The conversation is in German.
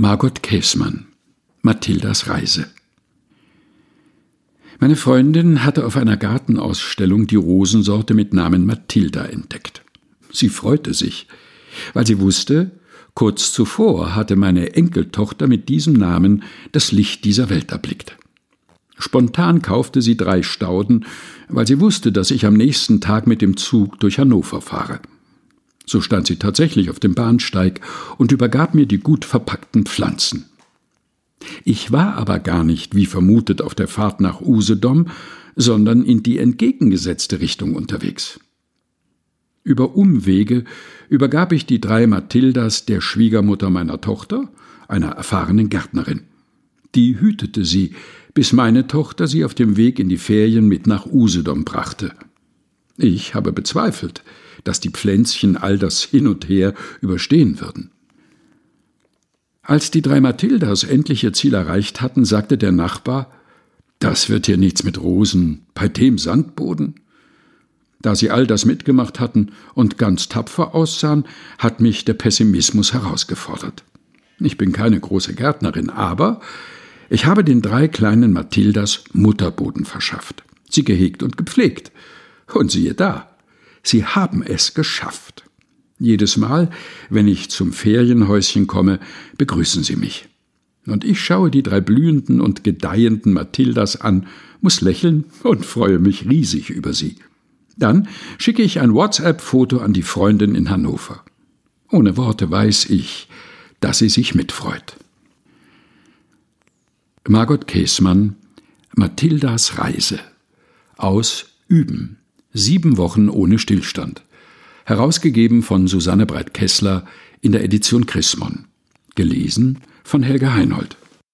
Margot Käßmann Mathildas Reise Meine Freundin hatte auf einer Gartenausstellung die Rosensorte mit Namen Mathilda entdeckt. Sie freute sich, weil sie wusste, kurz zuvor hatte meine Enkeltochter mit diesem Namen das Licht dieser Welt erblickt. Spontan kaufte sie drei Stauden, weil sie wusste, dass ich am nächsten Tag mit dem Zug durch Hannover fahre. So stand sie tatsächlich auf dem Bahnsteig und übergab mir die gut verpackten Pflanzen. Ich war aber gar nicht, wie vermutet, auf der Fahrt nach Usedom, sondern in die entgegengesetzte Richtung unterwegs. Über Umwege übergab ich die drei Mathildas der Schwiegermutter meiner Tochter, einer erfahrenen Gärtnerin. Die hütete sie, bis meine Tochter sie auf dem Weg in die Ferien mit nach Usedom brachte. Ich habe bezweifelt, dass die Pflänzchen all das hin und her überstehen würden. Als die drei Mathildas endlich ihr Ziel erreicht hatten, sagte der Nachbar, das wird hier nichts mit Rosen, bei dem Sandboden. Da sie all das mitgemacht hatten und ganz tapfer aussahen, hat mich der Pessimismus herausgefordert. Ich bin keine große Gärtnerin, aber ich habe den drei kleinen Mathildas Mutterboden verschafft, sie gehegt und gepflegt. Und siehe da, Sie haben es geschafft. Jedes Mal, wenn ich zum Ferienhäuschen komme, begrüßen sie mich. Und ich schaue die drei blühenden und gedeihenden Mathildas an, muss lächeln und freue mich riesig über sie. Dann schicke ich ein WhatsApp-Foto an die Freundin in Hannover. Ohne Worte weiß ich, dass sie sich mitfreut. Margot Käßmann Mathildas Reise aus Üben Sieben Wochen ohne Stillstand. Herausgegeben von Susanne Breit-Kessler in der Edition Chrismon. Gelesen von Helga Heinold.